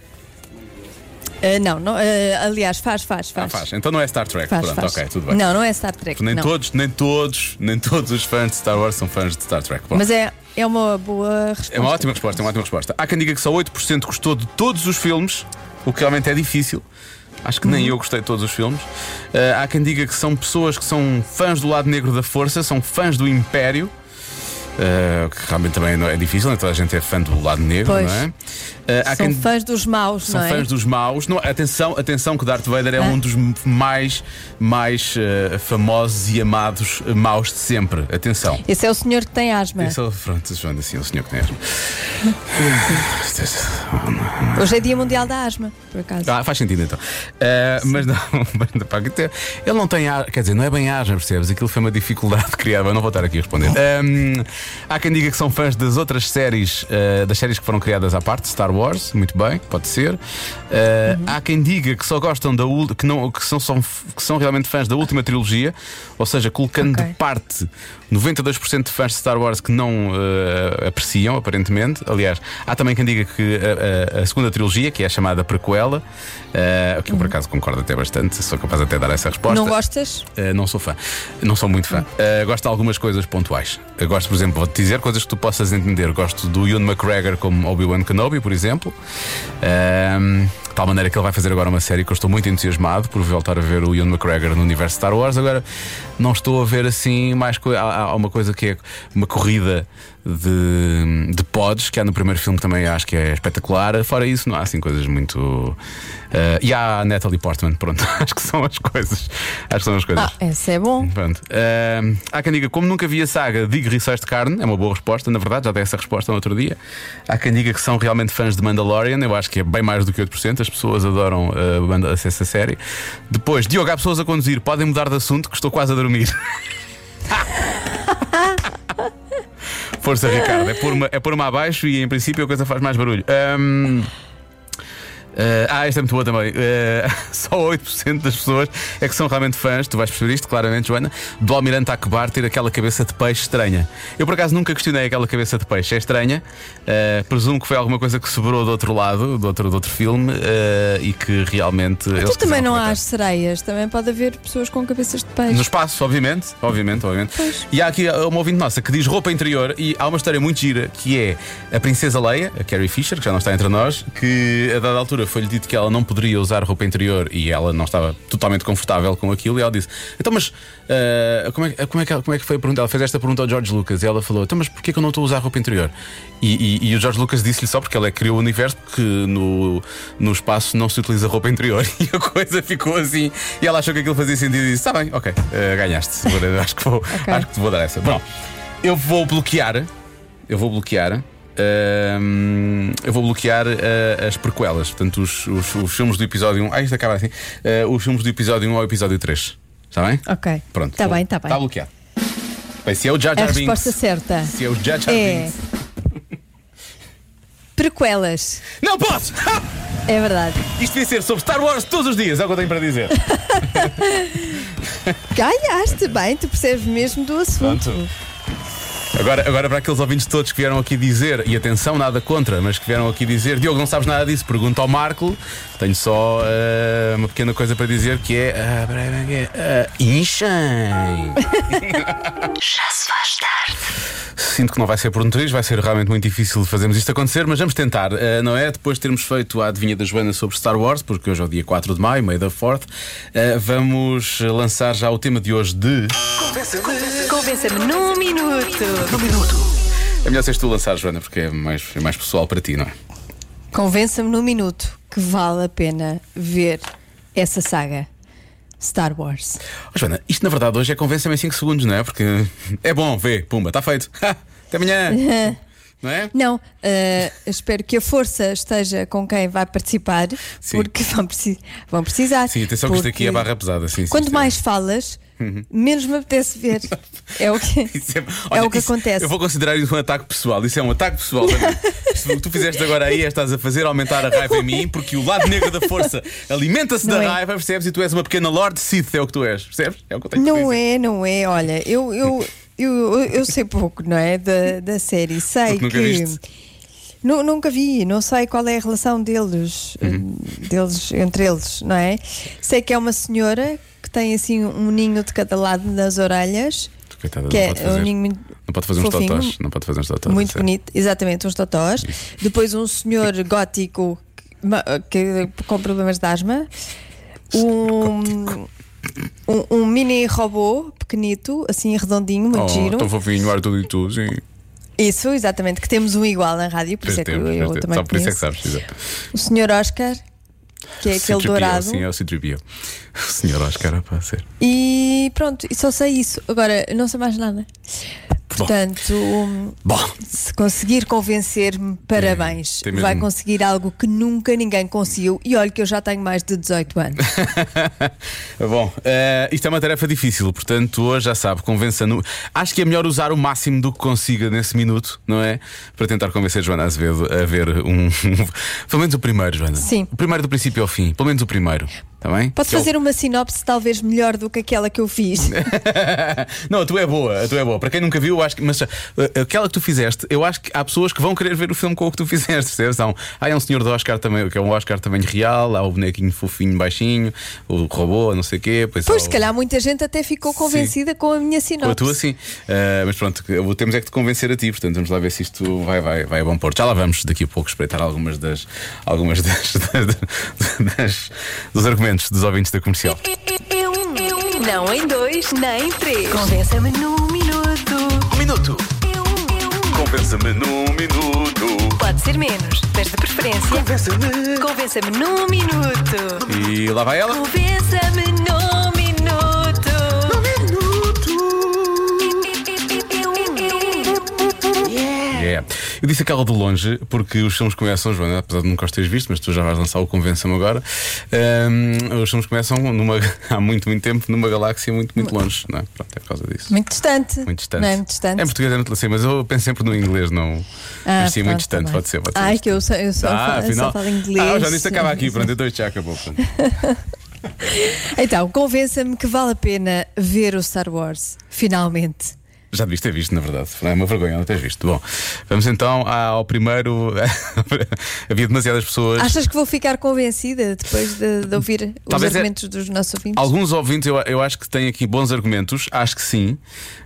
Speaker 3: Ah, não, não, ah, aliás, faz, faz,
Speaker 2: Ah,
Speaker 3: faz.
Speaker 2: faz. Então não é Star Trek.
Speaker 3: Faz,
Speaker 2: Pronto,
Speaker 3: faz.
Speaker 2: ok, tudo bem.
Speaker 3: Não, não é Star Trek.
Speaker 2: Nem
Speaker 3: não.
Speaker 2: todos, nem todos, nem todos os fãs de Star Wars são fãs de Star Trek.
Speaker 3: Mas é, é uma boa resposta.
Speaker 2: é uma ótima resposta, é uma ótima resposta. Há quem diga que só 8% gostou de todos os filmes, o que realmente é difícil. Acho que nem
Speaker 3: Uhum.
Speaker 2: eu gostei de todos os filmes. Ah, há quem diga que são pessoas que são fãs do lado negro da força, são fãs do Império. ah, que realmente também é difícil, então a gente é fã do lado negro,
Speaker 3: Pois.
Speaker 2: não é? Ah, há
Speaker 3: São
Speaker 2: quem-
Speaker 3: fãs dos maus,
Speaker 2: são
Speaker 3: não é?
Speaker 2: fãs dos maus. Não, atenção, atenção que Darth Vader é
Speaker 3: Ah.
Speaker 2: um dos m- mais, mais eh, famosos e amados eh, maus de sempre. Atenção.
Speaker 3: Esse é o senhor que tem asma.
Speaker 2: Esse é o Pronto, Joana, assim, é o senhor que tem asma.
Speaker 3: Hoje é Dia Mundial da Asma, por acaso.
Speaker 2: Ah, faz sentido então. Eh, mas não, mas, pá, ele não tem asma, quer dizer, não é bem asma, percebes? Aquilo foi uma dificuldade de criar, mas não vou estar aqui a responder. Ahm, há quem diga que são fãs das outras séries, das séries que foram criadas à parte, Star Wars, muito bem, pode ser. Eh, Há quem diga que só gostam da que, não, que, são, são, que são realmente fãs da última trilogia, ou seja, colocando
Speaker 3: Ok.
Speaker 2: de parte 92% de fãs de Star Wars que não eh, apreciam, aparentemente. Aliás, há também quem diga que a, a- a segunda trilogia, que é a chamada prequela, eh, que eu por acaso concordo até bastante, sou capaz até de dar essa resposta.
Speaker 3: Não gostas?
Speaker 2: Uh, não sou fã, não sou muito fã. Uh, gosto de algumas coisas pontuais. Eu gosto, por exemplo, vou-te dizer coisas que tu possas entender. Gosto do Ewan McGregor como Obi-Wan Kenobi, por exemplo. Um, de tal maneira que ele vai fazer agora uma série que eu estou muito entusiasmado por voltar a ver o Ewan McGregor no universo Star Wars. Agora, não estou a ver assim mais. Há, há uma coisa que é uma corrida de, de pods, que há no primeiro filme que também acho que é espetacular. Fora isso, não há assim coisas muito. uh, e há a Natalie Portman, pronto, acho que são as coisas. Acho que são as coisas.
Speaker 3: Ah, esse é bom.
Speaker 2: Pronto. Ahm, há quem diga, como nunca vi a saga, digo rissóis de carne. É uma boa resposta, na verdade, já dei essa resposta no outro dia. Há quem diga que são realmente fãs de Mandalorian. Eu acho que é bem mais do que 8%. As pessoas adoram banda essa série. Depois, Diogo, há pessoas a conduzir. Podem mudar de assunto, que estou quase a dormir. Força, Ricardo. É pôr-me é pôr abaixo e em princípio a coisa faz mais barulho. Ahm, Uh, ah, esta é muito boa também. Uh, só 8% das pessoas é que são realmente fãs, tu vais perceber isto claramente, Joana, do Almirante Akbar ter aquela cabeça de peixe estranha. Eu por acaso nunca questionei aquela cabeça de peixe, é estranha. Uh, presumo que foi alguma coisa que sobrou do outro lado, do outro, do outro filme, e que realmente. eles
Speaker 3: Tu também não há sereias, também pode haver pessoas com cabeças de peixe.
Speaker 2: No espaço, obviamente, obviamente, obviamente. E há aqui uma ouvinte nossa que diz roupa interior e há uma história muito gira que é a Princesa Leia, a Carrie Fisher, que já não está entre nós, que a dada altura foi-lhe dito que ela não poderia usar roupa interior e ela não estava totalmente confortável com aquilo e ela disse: Então, mas ah, como, é, que- como, é que, ela- como é que foi a pergunta? Ela fez esta pergunta ao George Lucas e ela falou: Então, mas porquê que eu não estou a usar roupa interior? E, e- e o George Lucas disse-lhe só porque ela é que criou o universo que no, no espaço não se utiliza roupa interior e a coisa ficou assim e ela achou que aquilo fazia sentido e disse: Está bem, ok, ah, ganhaste. Vou dar- acho, que vou, acho que te vou dar essa. Bom, eu vou bloquear. Eu vou bloquear. Eu vou bloquear ah, as prequelas, portanto, os, os, os filmes do episódio 1. Ah, isto acaba assim. Ah, os filmes do episódio 1 ao episódio 3. Está bem?
Speaker 3: Ok.
Speaker 2: Pronto.
Speaker 3: Está bem, está bem.
Speaker 2: Está bloqueado. Bem, se é o Jar
Speaker 3: A
Speaker 2: Jar
Speaker 3: resposta
Speaker 2: Binks.
Speaker 3: certa
Speaker 2: Se é o Jar Jar
Speaker 3: é.
Speaker 2: Binks.
Speaker 3: Prequelas.
Speaker 2: Não posso!
Speaker 3: É verdade.
Speaker 2: Isto devia ser sobre Star Wars todos os dias, é o que eu tenho para dizer.
Speaker 3: Ganhaste bem, tu percebes mesmo do assunto.
Speaker 2: Pronto. Agora, agora para aqueles ouvintes todos que vieram aqui dizer, e atenção, nada contra, mas que vieram aqui dizer, Diogo, não sabes nada disso, pergunta ao Marco. Tenho só eh, uma pequena coisa para dizer que é. ah, como é? Ah, Inchem!
Speaker 1: Já se faz tarde.
Speaker 2: Sinto que não vai ser por um triz, vai ser realmente muito difícil fazermos isto acontecer, mas vamos tentar, eh, não é? Depois de termos feito a adivinha da Joana sobre Star Wars, porque hoje é o dia 4 de maio, May the 4th, eh, vamos lançar já o tema de hoje de.
Speaker 1: Convença-me num minuto.
Speaker 2: É melhor seres tu lançar, Joana, porque é mais, é mais pessoal para ti, não é?
Speaker 3: Convença-me num minuto que vale a pena ver essa saga Star Wars.
Speaker 2: Oh, Joana, isto na verdade hoje é convença-me em 5 segundos, não é? Porque é bom, vê, pumba, está feito. Até amanhã. não é?
Speaker 3: Não, eh, espero que a força esteja com quem vai participar,
Speaker 2: Sim.
Speaker 3: porque vão, preci- vão precisar.
Speaker 2: Sim, atenção que isto aqui é barra pesada. Sim,
Speaker 3: Quanto
Speaker 2: sim.
Speaker 3: mais falas, menos me apetece ver. É o que, é,
Speaker 2: olha,
Speaker 3: o que
Speaker 2: isso-
Speaker 3: acontece.
Speaker 2: Eu vou considerar isso um ataque pessoal. Isso é um ataque pessoal. Se o que tu fizeste agora aí é estás a fazer aumentar a raiva em mim, porque o lado negro da força alimenta-se da
Speaker 3: é.
Speaker 2: raiva, percebes? E tu és uma pequena Lord Sith, é o que tu és, percebes? É o que eu tenho
Speaker 3: Não é, não é. Olha, eu, eu, eu, eu sei pouco, não é? Da, da série. Sei
Speaker 2: Porque
Speaker 3: que. Nu- nunca vi, não sei qual é a relação deles,
Speaker 2: Uhum.
Speaker 3: eh, deles entre eles, não é? Sei que é uma senhora que tem assim um ninho de cada lado nas orelhas,
Speaker 2: Coitada,
Speaker 3: que
Speaker 2: não
Speaker 3: é
Speaker 2: pode
Speaker 3: um
Speaker 2: fazer.
Speaker 3: ninho muito,
Speaker 2: Não pode fazer uns
Speaker 3: fofinho,
Speaker 2: totós. Não pode fazer uns totós.
Speaker 3: muito
Speaker 2: é.
Speaker 3: bonito, exatamente, uns totós. Depois um senhor gótico que, que- com problemas de asma. Um, um, um mini robô pequenito, assim redondinho, muito
Speaker 2: Oh,
Speaker 3: giro.
Speaker 2: tão fofinho, ar tudo e tudo, sim.
Speaker 3: Isso, exatamente, que temos um igual na rádio, por isso é que eu, eu também
Speaker 2: Só por isso é que sabes. exato.
Speaker 3: O senhor Oscar, que é aquele
Speaker 2: C-3PO,
Speaker 3: dourado.
Speaker 2: Sim, é o C-3PO. O senhor Oscar, para ser.
Speaker 3: E pronto, e só sei isso. Agora, não sei mais nada. Portanto,
Speaker 2: Bom,
Speaker 3: se conseguir convencer-me, parabéns. Vai conseguir algo que nunca ninguém conseguiu. E olha que eu já tenho mais de 18 anos.
Speaker 2: Bom, eh, isto é uma tarefa difícil, portanto, hoje já sabe, convença-no. Acho que é melhor usar o máximo do que consiga nesse minuto, não é? Para tentar convencer Joana Azevedo a ver um. pelo menos o primeiro, Joana.
Speaker 3: Sim.
Speaker 2: O primeiro do princípio ao fim, pelo menos o primeiro. Está bem? Que é
Speaker 3: fazer uma sinopse talvez melhor do que aquela que eu fiz?
Speaker 2: não, a tua é boa, a tua é boa. Para quem nunca viu, eu acho que. Mas uh, aquela que tu fizeste, eu acho que há pessoas que vão querer ver o filme com o que tu fizeste. percebes? Há um, senhor do Oscar também, que é um Oscar também real, há o bonequinho fofinho, baixinho, o robô, não sei o quê. Pois,
Speaker 3: Pois, se calhar muita gente até ficou
Speaker 2: Sim.
Speaker 3: convencida com a minha
Speaker 2: Com
Speaker 3: sinopse.
Speaker 2: a tua, sim. Uh, mas pronto, temos é que te convencer a ti, portanto vamos lá ver se isto vai, vai, vai a bom porto. Já lá vamos daqui a pouco espreitar algumas das. algumas das, das- dos argumentos dos ouvintes da comercial.
Speaker 1: Não em dois, nem em três. Convença-me num minuto.
Speaker 2: Um minuto!
Speaker 1: Eu, eu.
Speaker 2: Convença-me num minuto!
Speaker 1: Pode ser menos, mas de preferência.
Speaker 2: Convença-me!
Speaker 1: Convença-me num minuto.
Speaker 2: E lá vai ela.
Speaker 1: Convença-me
Speaker 2: Eu disse aquela de longe porque os filmes começam, Joana, apesar de nunca os teres visto, mas tu já vais lançar o Convença-me agora. Ahm, os filmes começam numa, há muito, muito tempo numa galáxia muito, muito longe, não é? Pronto, é por causa disso.
Speaker 3: Muito distante.
Speaker 2: Muito distante.
Speaker 3: Não é muito distante.
Speaker 2: Em português é muito assim, mas eu penso sempre no inglês, não.
Speaker 3: Ah,
Speaker 2: mas sim, muito
Speaker 3: pronto,
Speaker 2: distante,
Speaker 3: tá bem.
Speaker 2: pode ser, pode ser.
Speaker 3: Ai, que eu só, eu só,
Speaker 2: Ah,
Speaker 3: falo,
Speaker 2: afinal.
Speaker 3: só falo inglês.
Speaker 2: Ah, já disse acaba aqui, pronto, então isto já acabou.
Speaker 3: Então, convença-me que vale a pena ver o Star Wars, finalmente.
Speaker 2: Já devias ter visto, na verdade. É uma vergonha não teres visto. Bom, vamos então ao primeiro. Havia demasiadas pessoas.
Speaker 3: Achas que vou ficar convencida depois de, de ouvir os
Speaker 2: Talvez é-
Speaker 3: argumentos dos nossos ouvintes?
Speaker 2: Alguns ouvintes eu, eu acho que têm aqui bons argumentos, acho que sim.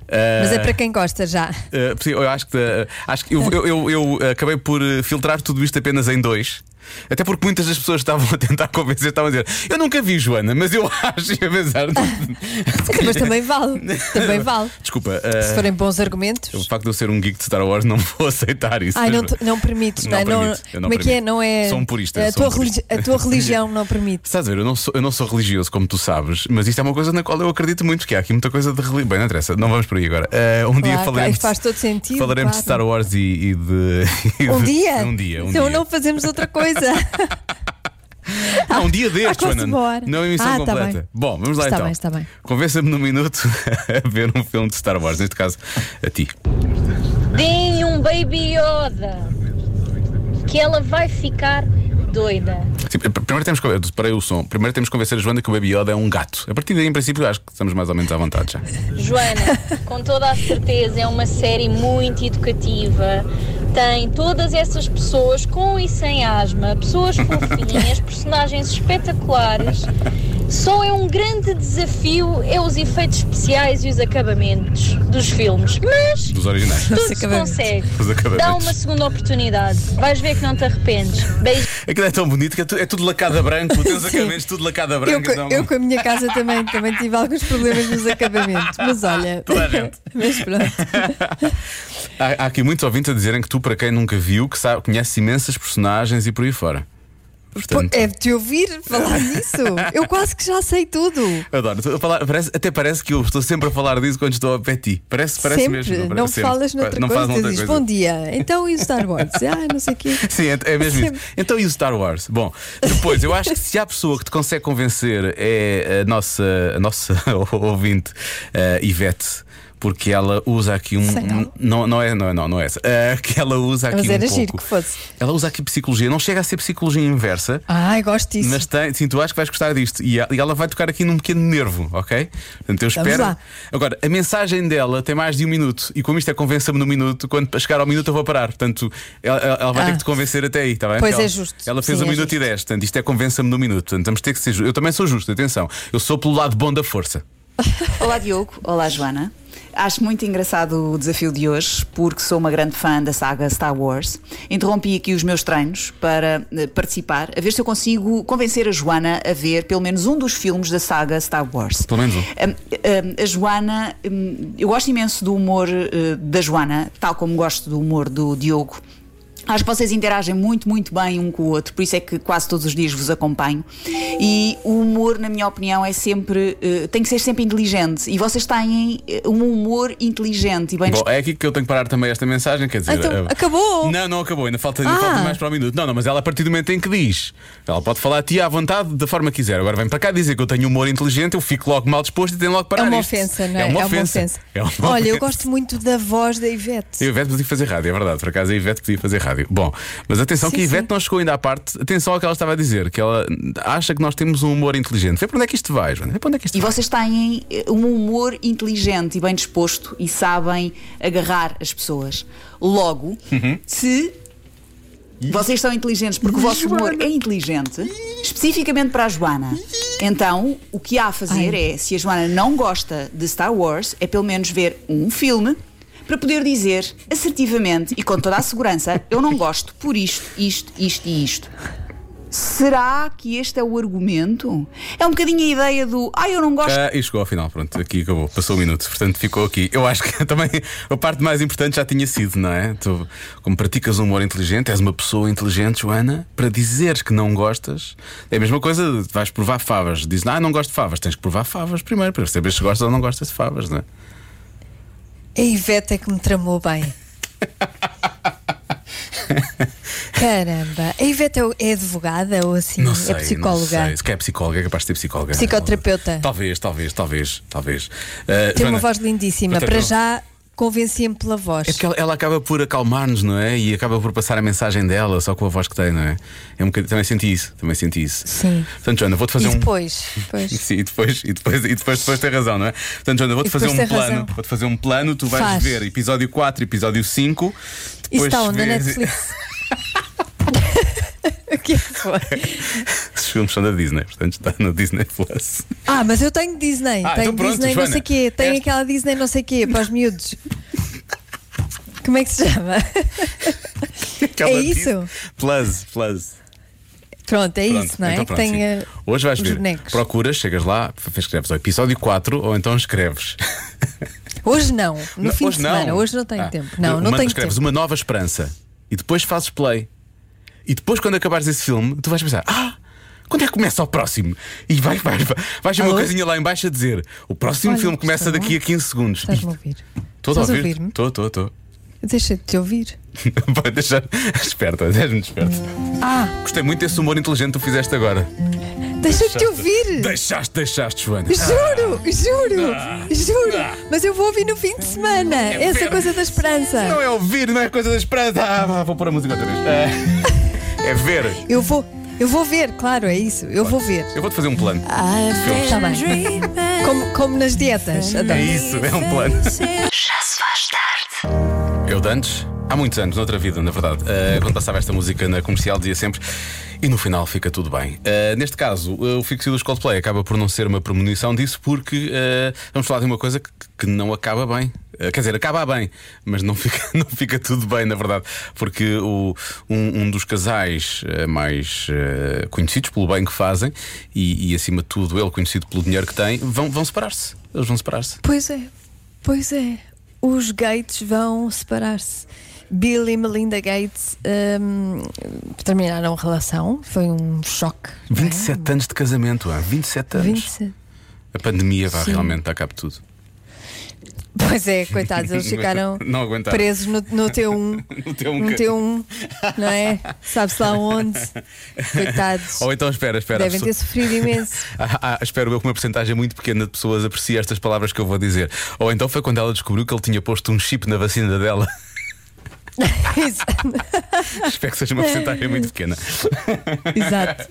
Speaker 2: Ah,
Speaker 3: Mas é para quem gosta já.
Speaker 2: Uh, eu acho que, uh, acho que eu, eu, eu- eu acabei por filtrar tudo isto apenas em dois. Até porque muitas das pessoas estavam a tentar convencer, estavam a dizer: Eu nunca vi, Joana, mas eu acho e a pensar.
Speaker 3: Mas também vale. Também vale.
Speaker 2: Desculpa, uh,
Speaker 3: Se forem bons argumentos.
Speaker 2: o facto de eu ser um geek de Star Wars não vou aceitar isso.
Speaker 3: Ai, não, não permites, não,
Speaker 2: Não
Speaker 3: é?
Speaker 2: permito, eu não
Speaker 3: como é que é? Não é.
Speaker 2: Sou um purista,
Speaker 3: A tua,
Speaker 2: um purista.
Speaker 3: a tua religião não permite.
Speaker 2: Estás a ver, eu não, sou, eu não sou religioso, como tu sabes, mas isto é uma coisa na qual eu acredito muito, que há aqui muita coisa de religião. Bem, não interessa, não vamos por aí agora. Uh, um dia
Speaker 3: Claro,
Speaker 2: falaremos.
Speaker 3: faz todo sentido,
Speaker 2: Falaremos de
Speaker 3: claro.
Speaker 2: Star Wars e, e de. e
Speaker 3: Um
Speaker 2: de-
Speaker 3: dia?
Speaker 2: Um dia, um
Speaker 3: então
Speaker 2: dia.
Speaker 3: não fazemos outra coisa.
Speaker 2: Ah, um dia destes, Joana. Não é emissão
Speaker 3: Ah, tá
Speaker 2: completa.
Speaker 3: bem.
Speaker 2: Bom, vamos lá
Speaker 3: Está
Speaker 2: então.
Speaker 3: bem, está bem.
Speaker 2: Convença-me num minuto a ver um filme de Star Wars, neste caso, a ti.
Speaker 7: Deem um Baby Yoda. Que ela vai ficar doida.
Speaker 2: Sim, primeiro temos que. O som. Primeiro temos que convencer a Joana que o Baby Yoda é um gato. A partir daí, em princípio, acho que estamos mais ou menos à vontade já.
Speaker 7: Joana, com toda a certeza, é uma série muito educativa. Tem todas essas pessoas com e sem asma, pessoas fofinhas, personagens espetaculares. Só é um grande desafio é os efeitos especiais e os acabamentos dos filmes. Mas
Speaker 2: Dos originais.
Speaker 7: tudo se consegue. Dá uma segunda oportunidade. Vais ver que não te arrependes. Beijo.
Speaker 2: Aquilo é tão bonito que é, tu- é tudo lacado a branco. Tens acabamentos tudo lacado a
Speaker 3: Eu,
Speaker 2: então-
Speaker 3: eu com a minha casa também, também tive alguns problemas nos acabamentos. Mas olha.
Speaker 2: Toda a gente.
Speaker 3: Mas pronto.
Speaker 2: há, há aqui muitos ouvintes a dizerem que tu, para quem nunca viu, que sabe, conheces imensas personagens e por aí fora. Portanto,
Speaker 3: É de te ouvir falar nisso. Eu quase que já sei tudo.
Speaker 2: Adoro. Falar- parece- até parece que eu estou sempre a falar disso quando estou a pé ti. Parece, parece
Speaker 3: sempre.
Speaker 2: mesmo.
Speaker 3: não
Speaker 2: parece sempre.
Speaker 3: falas noutra
Speaker 2: não
Speaker 3: coisa.
Speaker 2: faz noutra
Speaker 3: dizes
Speaker 2: coisa.
Speaker 3: bom dia. Então e o Star Wars? Ah, não sei o quê.
Speaker 2: Sim, é, é mesmo
Speaker 3: Sempre.
Speaker 2: isso. Então e o Star Wars? Bom, depois, eu acho que se há pessoa que te consegue convencer é a nossa, a nossa ouvinte, a Ivete. Porque ela usa aqui um.
Speaker 3: Sei não.
Speaker 2: não, não é, não é, não, não é essa. Ah, que ela usa aqui
Speaker 3: Mas
Speaker 2: um
Speaker 3: era
Speaker 2: pouco.
Speaker 3: giro que fosse.
Speaker 2: Ela usa aqui psicologia, não chega a ser psicologia inversa.
Speaker 3: Ai, gosto disso.
Speaker 2: Mas tem, sim, tu acho que vais gostar disto. E e ela vai tocar aqui num pequeno nervo, ok? Portanto, eu espero.
Speaker 3: lá.
Speaker 2: Agora, a mensagem dela tem mais de um minuto. E como isto é convença-me no minuto, quando chegar ao minuto eu vou parar. Portanto, ela, ela- vai
Speaker 3: Ah.
Speaker 2: ter que te convencer até aí, está bem?
Speaker 3: Pois
Speaker 2: ela,
Speaker 3: é justo.
Speaker 2: Ela fez
Speaker 3: Sim,
Speaker 2: um
Speaker 3: é
Speaker 2: minuto e
Speaker 3: justo.
Speaker 2: dez. Portanto, isto é convença-me no minuto. Portanto, vamos ter que ser. Eu também sou justo, atenção. Eu sou pelo lado bom da força.
Speaker 8: Olá Diogo, olá Joana. Acho muito engraçado o desafio de hoje, porque sou uma grande fã da saga Star Wars. Interrompi aqui os meus treinos para eh, participar, a ver se eu consigo convencer a Joana a ver pelo menos um dos filmes da saga Star Wars.
Speaker 2: Pelo menos um.
Speaker 8: Hum, a Joana, hum, eu gosto imenso do humor eh, da Joana, tal como gosto do humor do Diogo. Acho que vocês interagem muito, muito bem um com o outro, por isso é que quase todos os dias vos acompanho. E o humor, na minha opinião, é sempre. eh, tem que ser sempre inteligente. E vocês têm eh, um humor inteligente e bem
Speaker 2: Bom, é aqui que eu tenho que parar também esta mensagem, quer dizer.
Speaker 3: Então,
Speaker 2: eh,
Speaker 3: acabou?
Speaker 2: Não, não acabou, ainda falta, ainda
Speaker 3: Ah.
Speaker 2: falta mais para o minuto. Não, não, mas ela a partir do momento em que diz, ela pode falar a ti à vontade, da forma que quiser. Agora vem para cá dizer que eu tenho humor inteligente, eu fico logo mal disposto e tenho logo que parar
Speaker 3: É uma
Speaker 2: isto.
Speaker 3: ofensa, não é?
Speaker 2: É uma ofensa. É uma
Speaker 3: Olha, eu
Speaker 2: ofensa.
Speaker 3: gosto muito da voz da Ivete.
Speaker 2: A Ivete podia fazer rádio, é verdade. Por acaso a Ivete podia fazer rádio. Bom, mas atenção
Speaker 3: Sim,
Speaker 2: que a Ivete
Speaker 3: sim.
Speaker 2: não chegou ainda à parte. Atenção ao que ela estava a dizer, que ela acha que nós temos um humor inteligente. Vê para onde é que isto vai, Joana. Vê para onde é que isto
Speaker 8: E
Speaker 2: vai.
Speaker 8: vocês têm eh, um humor inteligente e bem disposto e sabem agarrar as pessoas. Logo, se vocês são inteligentes porque o vosso humor é inteligente, especificamente para a Joana, então o que há a fazer é, se a Joana não gosta de Star Wars, é pelo menos ver um filme para poder dizer assertivamente e com toda a segurança: eu não gosto por isto, isto, isto e isto. Será que este é o argumento? É um bocadinho a ideia do ah, eu não gosto
Speaker 2: Ah, e chegou ao final, pronto, aqui acabou, passou o minuto, portanto ficou aqui. Eu acho que também a parte mais importante já tinha sido, não é? Tu, como praticas um humor inteligente, és uma pessoa inteligente, Joana, para dizeres que não gostas, é a mesma coisa, vais provar favas, dizes, ah, não gosto de favas, tens que provar favas primeiro, para saber se gostas ou não gostas de favas, não é?
Speaker 3: A Ivete é que me tramou bem. Caramba, a Ivete é é advogada ou assim?
Speaker 2: Não sei,
Speaker 3: é psicóloga?
Speaker 2: Não sei. Se quer é psicóloga, é capaz de ser psicóloga.
Speaker 3: Psicoterapeuta.
Speaker 2: Talvez, talvez, talvez, talvez. Ah,
Speaker 3: Tem uma
Speaker 2: Joana,
Speaker 3: voz lindíssima. Para já convencia-me pela voz.
Speaker 2: É porque ela, ela acaba por acalmar-nos, não é? E acaba por passar a mensagem dela só com a voz que tem, não é? é um também senti isso, também senti isso.
Speaker 3: Sim.
Speaker 2: Portanto, Joana, vou-te fazer
Speaker 3: E
Speaker 2: um.
Speaker 3: depois? Pois.
Speaker 2: Sim, e depois, e depois, e depois, depois tem razão, não é? Portanto, Joana, vou-te fazer um
Speaker 3: depois
Speaker 2: plano. Vou-te fazer um plano, tu vais
Speaker 3: Faz.
Speaker 2: ver episódio 4, episódio 5.
Speaker 3: Isso
Speaker 2: Depois
Speaker 3: está onde?
Speaker 2: Vês-
Speaker 3: Netflix. o que é que foi?
Speaker 2: Esses filmes são da Disney, portanto está no Disney Plus.
Speaker 3: Ah, mas eu tenho Disney.
Speaker 2: Ah,
Speaker 3: tenho
Speaker 2: então pronto,
Speaker 3: Disney não
Speaker 2: Joana.
Speaker 3: sei quê. Tenho
Speaker 2: Esta-
Speaker 3: aquela Disney não sei quê para os miúdos. Como é que se chama?
Speaker 2: Aquela
Speaker 3: É
Speaker 2: Disney
Speaker 3: isso?
Speaker 2: Plus, Plus.
Speaker 3: Pronto, é
Speaker 2: Pronto,
Speaker 3: isso, não é?
Speaker 2: então pronto,
Speaker 3: tem
Speaker 2: Hoje vais ver.
Speaker 3: bonecos.
Speaker 2: Procuras, chegas lá, escreves o episódio 4 ou então escreves.
Speaker 3: Hoje não, no
Speaker 2: Não,
Speaker 3: fim de semana.
Speaker 2: não.
Speaker 3: Hoje não tenho
Speaker 2: Ah,
Speaker 3: tempo. Não, não
Speaker 2: uma-
Speaker 3: tenho
Speaker 2: escreves
Speaker 3: tempo.
Speaker 2: uma nova esperança e depois fazes play. E depois, quando acabares esse filme, tu vais pensar: Ah, quando é que começa o próximo? E vai, vai, vai, vais uma coisinha lá em baixo a dizer: O próximo
Speaker 3: Olha,
Speaker 2: filme começa daqui a 15 segundos.
Speaker 3: Estás-me a ouvir?
Speaker 2: Estou a ouvir? Estou, estou, estou.
Speaker 3: Deixa de te ouvir.
Speaker 2: Vai deixar. Esperta, muito esperta.
Speaker 3: Ah,
Speaker 2: Gostei muito desse humor inteligente que tu fizeste agora.
Speaker 3: deixa de te ouvir.
Speaker 2: Deixaste, deixaste, Joana.
Speaker 3: Juro, juro,
Speaker 2: Ah.
Speaker 3: juro.
Speaker 2: Ah.
Speaker 3: Mas eu vou ouvir no fim de semana. Essa coisa da esperança.
Speaker 2: Não é ouvir, não é coisa da esperança. Ah, vou pôr a música outra vez. É, é ver.
Speaker 3: Eu vou, eu vou ver, claro, é isso. Eu vou ver.
Speaker 2: Eu vou-te fazer um plano. Filmes.
Speaker 3: Está bem. Como, como nas dietas. Adoro.
Speaker 2: É isso, é um plano.
Speaker 1: Já se faz tarde.
Speaker 2: Eu de antes, há muitos anos, noutra vida, na verdade, eh, quando passava esta música na comercial, dizia sempre. E no final fica tudo bem. Eh, neste caso, eh, o Fixio dos Coldplay acaba por não ser uma premonição disso, porque vamos falar de uma coisa que, que não acaba bem. Quer dizer, acaba bem, mas não fica, não fica tudo bem, na verdade. Porque o, um, um dos casais mais conhecidos pelo bem que fazem, e, e, acima de tudo ele conhecido pelo dinheiro que tem, vão, vão separar-se. Eles vão separar-se.
Speaker 3: Pois é, pois é. Os Gates vão separar-se. Bill e Melinda Gates hum, terminaram a relação. Foi um choque. não é?
Speaker 2: 27 anos de casamento, ah, 27 anos.
Speaker 3: 27.
Speaker 2: A pandemia vai
Speaker 3: Sim.
Speaker 2: realmente dar cabo de tudo.
Speaker 3: Pois é, coitados, eles ficaram presos no, no T1.
Speaker 2: No T1
Speaker 3: No
Speaker 2: que-
Speaker 3: T1, não é? Sabe-se lá onde. Coitados.
Speaker 2: Ou então espera, espera.
Speaker 3: Devem ter sofrido imenso.
Speaker 2: Ah, ah, espero eu que uma porcentagem muito pequena de pessoas aprecie estas palavras que eu vou dizer. Ou então foi quando ela descobriu que ele tinha posto um chip na vacina dela. espero que seja uma porcentagem muito pequena.
Speaker 3: Exato.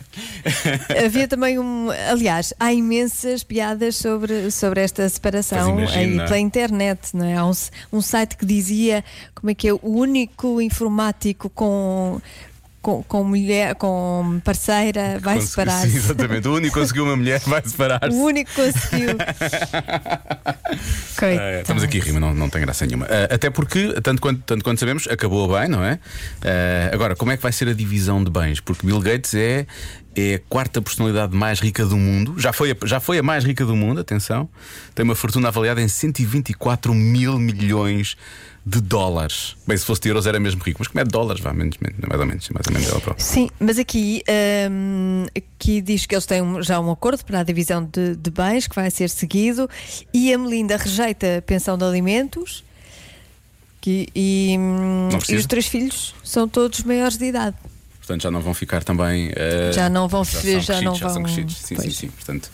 Speaker 3: Havia também um. Aliás, há imensas piadas sobre, sobre esta separação aí pela internet, não é? Há um, um site que dizia como é que é o único informático com. Com, com mulher, com parceira, vai separar-se.
Speaker 2: Sim, exatamente. O único que conseguiu uma mulher vai
Speaker 3: O
Speaker 2: separar-se.
Speaker 3: único que conseguiu.
Speaker 2: Ah, estamos aqui a rir, mas não, não tem graça nenhuma. Ah, até porque, tanto quanto, tanto quanto sabemos, acabou bem, não é? Ah, agora, como é que vai ser a divisão de bens? Porque Bill Gates é, é a quarta personalidade mais rica do mundo. Já foi, a, já foi a mais rica do mundo, atenção. Tem uma fortuna avaliada em 124 mil milhões de dólares. Bem, se fosse de euros era mesmo rico, mas como é de dólares, vá, menos, menos, mais ou menos, mais ou menos ela própria.
Speaker 3: Sim, mas aqui, hum, aqui diz que eles têm um- já um acordo para a divisão de, de bens que vai ser seguido e a Melinda rejeita a pensão de alimentos que- e, hum, e os três filhos são todos maiores de idade.
Speaker 2: Portanto, já não vão ficar também. ah,
Speaker 3: Já não vão
Speaker 2: já
Speaker 3: já não
Speaker 2: crescidos,
Speaker 3: vão-.
Speaker 2: Sim, sim, sim. Portanto,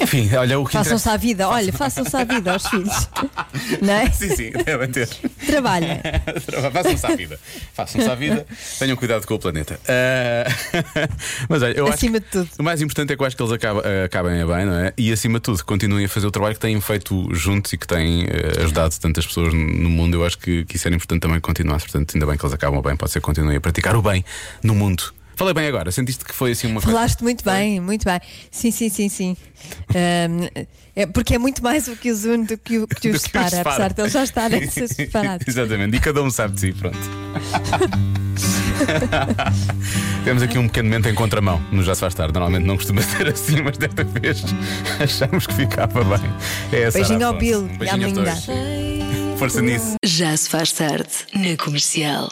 Speaker 2: enfim, olha o que
Speaker 3: Façam-se à vida, olha, façam-se à vida aos filhos. Não é?
Speaker 2: Sim, sim, devem ter.
Speaker 3: Trabalhem.
Speaker 2: Façam-se à vida. Façam-se à vida. Tenham cuidado com o planeta. Ah, mas olha, eu acho
Speaker 3: Acima
Speaker 2: que
Speaker 3: de tudo.
Speaker 2: O mais importante é que eu acho que eles acabam, ah, acabem bem, não é? E acima de tudo, continuem a fazer o trabalho que têm feito juntos e que têm ah, ajudado tantas pessoas no mundo. Eu acho que, que isso era importante também continuar. Portanto, ainda bem que eles acabam bem. Pode ser que continuem a praticar o bem no mundo. Falei bem agora, sentiste que foi assim uma coisa.
Speaker 3: Falaste muito bem, muito bem. Sim, sim, sim, sim. Hum, é porque é muito mais o que os une do que o que os separa,
Speaker 2: separa.
Speaker 3: apesar de eles já estarem separados.
Speaker 2: Exatamente, e cada um sabe de si, pronto. Temos aqui um pequeno momento em contramão, no Já Se Faz Tarde. Normalmente não costuma ser assim, mas desta vez achamos que ficava bem. É
Speaker 3: Beijinho ao. Bill
Speaker 2: Um
Speaker 3: e à.
Speaker 2: Força nisso.
Speaker 1: Já se faz tarde na comercial.